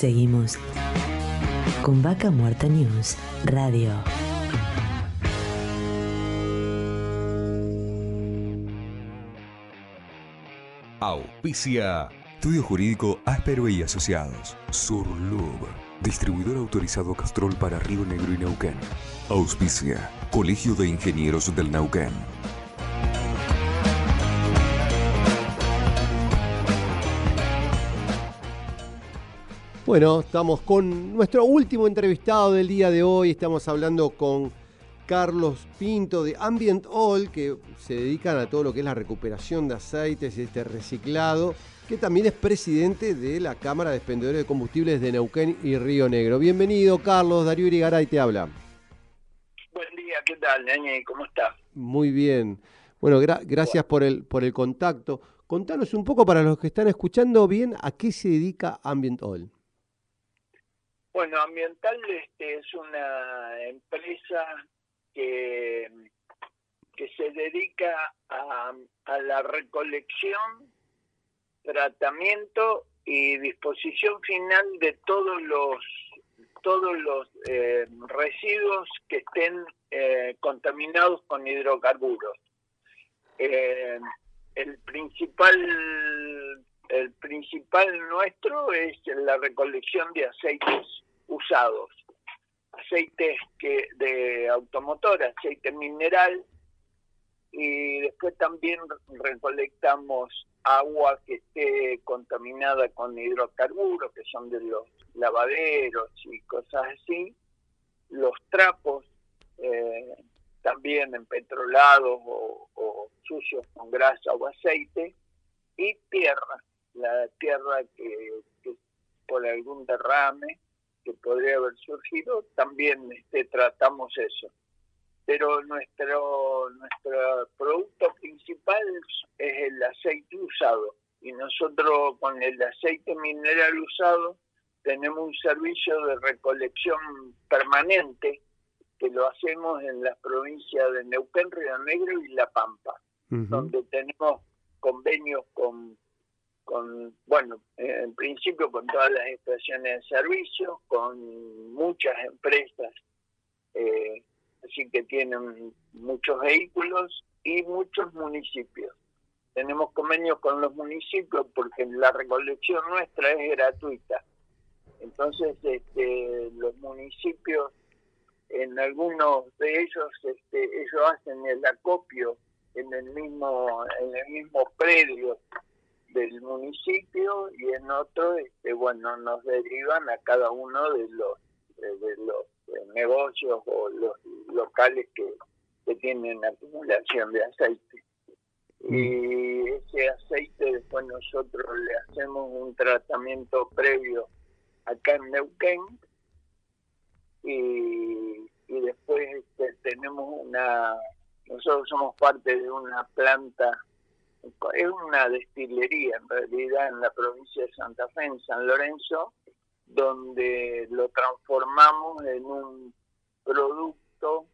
Seguimos con Vaca Muerta News Radio. Auspicia. Estudio Jurídico Áspero y Asociados. Surlub. Distribuidor autorizado Castrol para Río Negro y Neuquén. Auspicia. Colegio de Ingenieros del Neuquén. Bueno, estamos con nuestro último entrevistado del día de hoy. Estamos hablando con Carlos Pinto de Ambient Oil, que se dedican a todo lo que es la recuperación de aceites y este reciclado, que también es presidente de la Cámara de Expendedores de Combustibles de Neuquén y Río Negro. Bienvenido, Carlos. Darío Irigaray te habla. Buen día, ¿qué tal, Neñe? ¿Cómo estás? Muy bien. Bueno, gracias por el, por el contacto. Contanos un poco para los que están escuchando bien a qué se dedica Ambient Oil. Bueno, Ambiental este, es una empresa que, que se dedica a, la recolección, tratamiento y disposición final de todos los todos los eh, residuos que estén eh, contaminados con hidrocarburos. Eh, el principal principal nuestro es la recolección de aceites usados. Aceites de automotor, aceite mineral, y después también recolectamos agua que esté contaminada con hidrocarburos, que son de los lavaderos y cosas así, los trapos eh, también empetrolados o, o sucios con grasa o aceite, y tierra, la tierra que por algún derrame que podría haber surgido, también este, tratamos eso. Pero nuestro, nuestro producto principal es el aceite usado y nosotros con el aceite mineral usado tenemos un servicio de recolección permanente que lo hacemos en las provincias de Neuquén, Río Negro y La Pampa, donde tenemos convenios con con, bueno, en principio con todas las estaciones de servicio, con muchas empresas, eh, así que tienen muchos vehículos y muchos municipios. Tenemos convenios con los municipios porque la recolección nuestra es gratuita. Entonces, este, los municipios, en algunos de ellos, este, ellos hacen el acopio en el mismo, en el mismo predio del municipio y en otro, este, bueno, nos derivan a cada uno de los, de, los eh, negocios o los locales que, que tienen acumulación de aceite. Mm. Y ese aceite después nosotros le hacemos un tratamiento previo acá en Neuquén y, y después este, tenemos una, nosotros somos parte de una planta es una destilería en realidad en la provincia de Santa Fe, en San Lorenzo, donde lo transformamos en un producto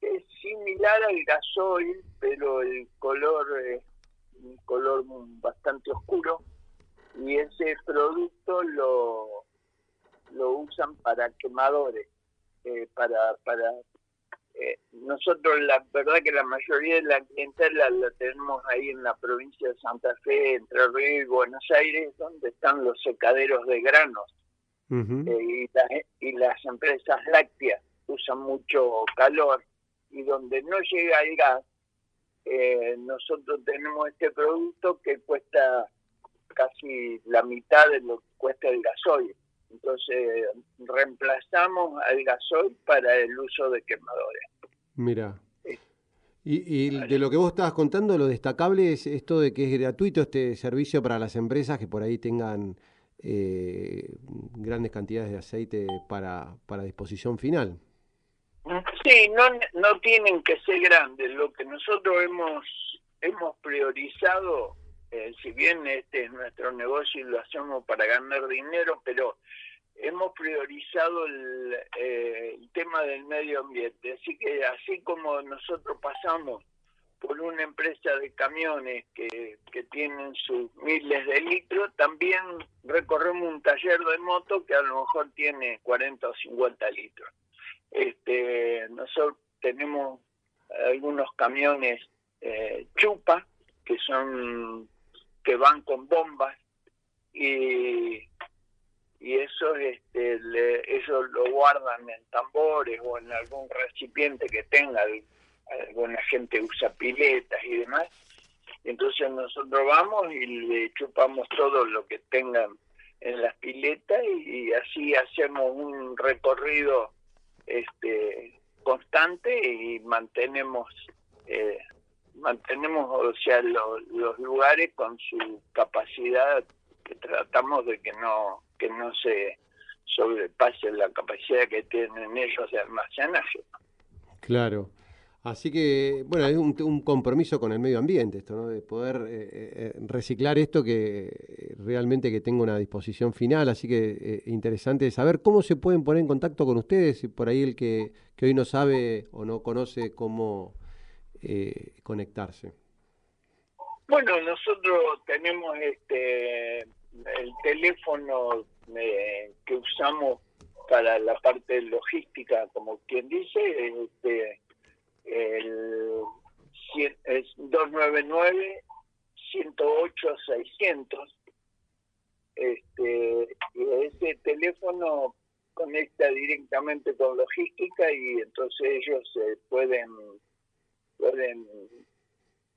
que es similar al gasoil, pero el color es un color bastante oscuro y ese producto lo, lo usan para quemadores, eh, para, para nosotros la verdad que la mayoría de la clientela la tenemos ahí en la provincia de Santa Fe, Entre Ríos y Buenos Aires, donde están los secaderos de granos. Eh, y, y las empresas lácteas usan mucho calor y donde no llega el gas, eh, nosotros tenemos este producto que cuesta casi la mitad de lo que cuesta el gasoil. Entonces reemplazamos al gasoil para el uso de quemadores. Mira. Y, de lo que vos estabas contando, lo destacable es esto de que es gratuito este servicio para las empresas que por ahí tengan eh, grandes cantidades de aceite para, para disposición final. Sí, no, no tienen que ser grandes. Lo que nosotros hemos, hemos priorizado eh, si bien este es nuestro negocio y lo hacemos para ganar dinero, pero hemos priorizado eh, el, tema del medio ambiente. Así que así como nosotros pasamos por una empresa de camiones que, que tienen sus miles de litros, también recorremos un taller de moto que a lo mejor tiene 40 o 50 litros. Este, nosotros tenemos algunos camiones eh, chupa que son que van con bombas y y eso este ellos lo guardan en tambores o en algún recipiente que tenga alguna gente usa piletas y demás. Entonces nosotros vamos y le chupamos todo lo que tengan en las piletas y, así hacemos un recorrido este constante y mantenemos eh, mantenemos o sea los lugares con su capacidad que tratamos de que no que no se sobrepase la capacidad que tienen ellos de almacenaje. Claro. Así que, bueno, es un, compromiso con el medio ambiente esto, ¿no? De poder eh, eh, reciclar esto que realmente que tenga una disposición final. Así que eh, interesante saber cómo se pueden poner en contacto con ustedes, y por ahí el que, que hoy no sabe o no conoce cómo conectarse. Bueno, nosotros tenemos este el teléfono eh, que usamos para la parte logística, como quien dice, este, el, es 299 108 600 este ese teléfono conecta directamente con logística y entonces ellos se pueden pueden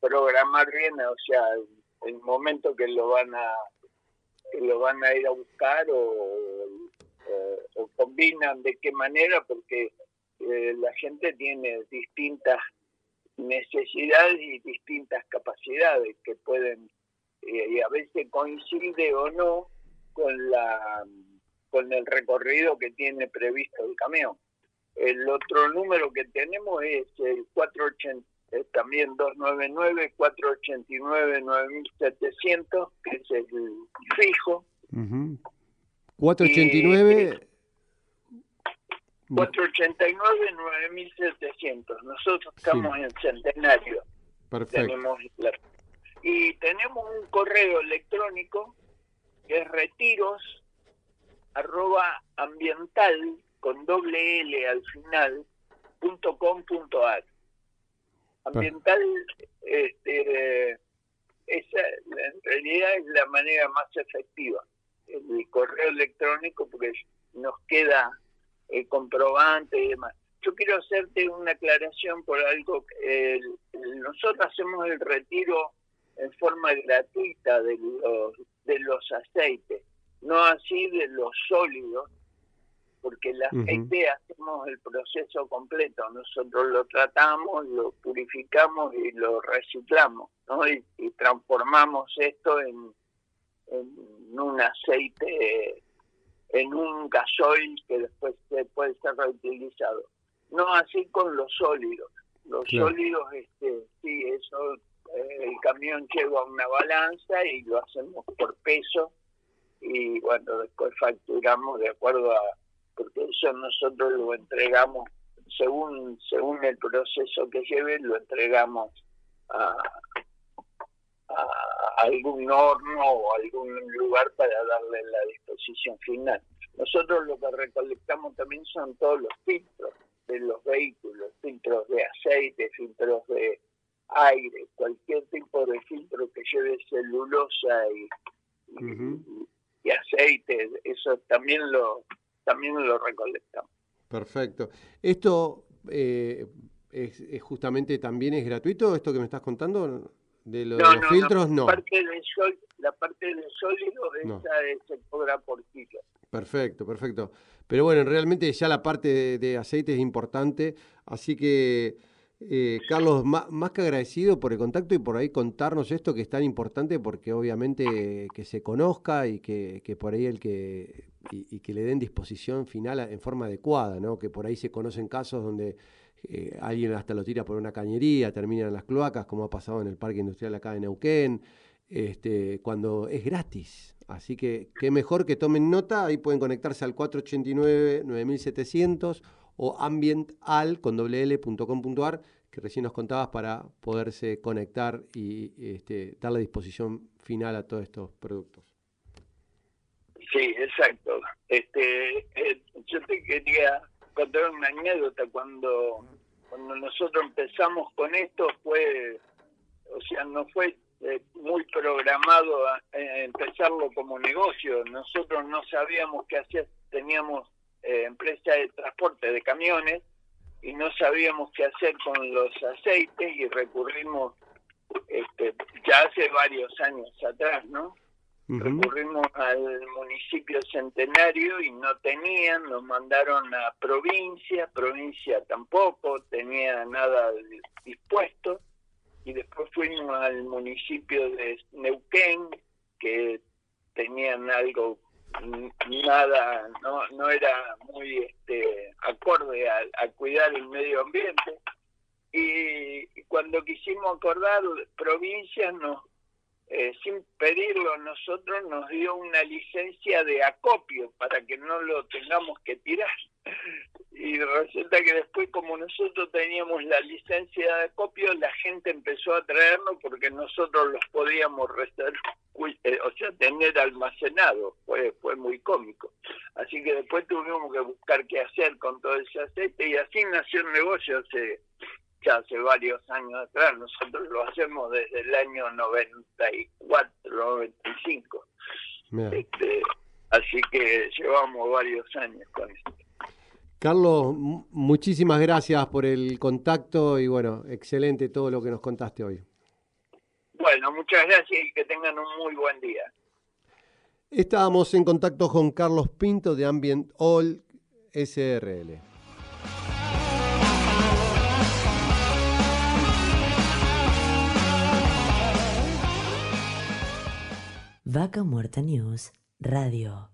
programar bien o sea el momento que lo van a que lo van a ir a buscar o, combinan de qué manera, porque eh, la gente tiene distintas necesidades y distintas capacidades que pueden, eh, y a veces coincide o no con la con el recorrido que tiene previsto el camión. El otro número que tenemos es el 480 también 299-489-9700, que es el fijo. 489... 489-9700. Nosotros estamos en centenario. Perfecto. y tenemos un correo electrónico que es retiros arroba ambiental con doble L al final punto com punto ar ambiental este, esa en realidad es la manera más efectiva. El correo electrónico porque nos queda el comprobante y demás. Yo quiero hacerte una aclaración por algo nosotros hacemos el retiro en forma gratuita de los de los aceites no así de los sólidos porque la idea hacemos el proceso completo, nosotros lo tratamos, lo purificamos y lo reciclamos, ¿no? y, transformamos esto en, un aceite, en un gasoil que después se puede ser reutilizado. No así con los sólidos. Los sólidos, este, sí, eso, eh, el camión lleva una balanza y lo hacemos por peso y bueno, después facturamos de acuerdo a porque eso nosotros lo entregamos según según el proceso que lleve lo entregamos a, algún horno o algún lugar para darle la disposición final. Nosotros lo que recolectamos también son todos los filtros de los vehículos, filtros de aceite, filtros de aire, cualquier tipo de filtro que lleve celulosa y, y aceite, eso también lo, también lo recolectamos. Perfecto. ¿Esto eh, es, justamente también es gratuito, esto que me estás contando? ¿De, los filtros? No. La parte del, sol, la parte del sólido esa se cobra por kilo. Perfecto, perfecto. Pero bueno, realmente ya la parte de, aceite es importante, así que eh, Carlos, más, que agradecido por el contacto y por ahí contarnos esto que es tan importante porque obviamente que se conozca y que, que por ahí el que y, que le den disposición final en forma adecuada, ¿no? que por ahí se conocen casos donde eh, alguien hasta lo tira por una cañería, termina en las cloacas, como ha pasado en el Parque Industrial acá de Neuquén, este, cuando es gratis. Así que qué mejor que tomen nota, ahí pueden conectarse al 489-9700 o ambiental con que recién nos contabas para poderse conectar y este, darle disposición final a todos estos productos. Sí, exacto. Este, eh, yo te quería contar una anécdota cuando cuando nosotros empezamos con esto fue, o sea, no fue eh, muy programado a, empezarlo como negocio. Nosotros no sabíamos qué hacer, teníamos eh, empresa de transporte de camiones y no sabíamos qué hacer con los aceites y recurrimos este, ya hace varios años atrás, ¿no? Recurrimos al municipio centenario y no tenían, nos mandaron a provincia, provincia tampoco tenía nada dispuesto. Y después fuimos al municipio de Neuquén que tenían algo nada no no era muy este acorde a, cuidar el medio ambiente. Y cuando quisimos acordar provincias nos eh, sin pedirlo nosotros nos dio una licencia de acopio para que no lo tengamos que tirar. Y resulta que después como nosotros teníamos la licencia de acopio la gente empezó a traerlo porque nosotros los podíamos reservar eh, o sea tener almacenado. Fue fue muy cómico. Así que después tuvimos que buscar qué hacer con todo ese aceite y así nació el negocio ya hace varios años atrás nosotros lo hacemos desde el año 94 95 este, así que llevamos varios años con esto Carlos, muchísimas gracias por el contacto y bueno, excelente todo lo que nos contaste hoy. Bueno, muchas gracias y que tengan un muy buen día. Estábamos en contacto con Carlos Pinto de Ambient All SRL. Vaca Muerta News Radio.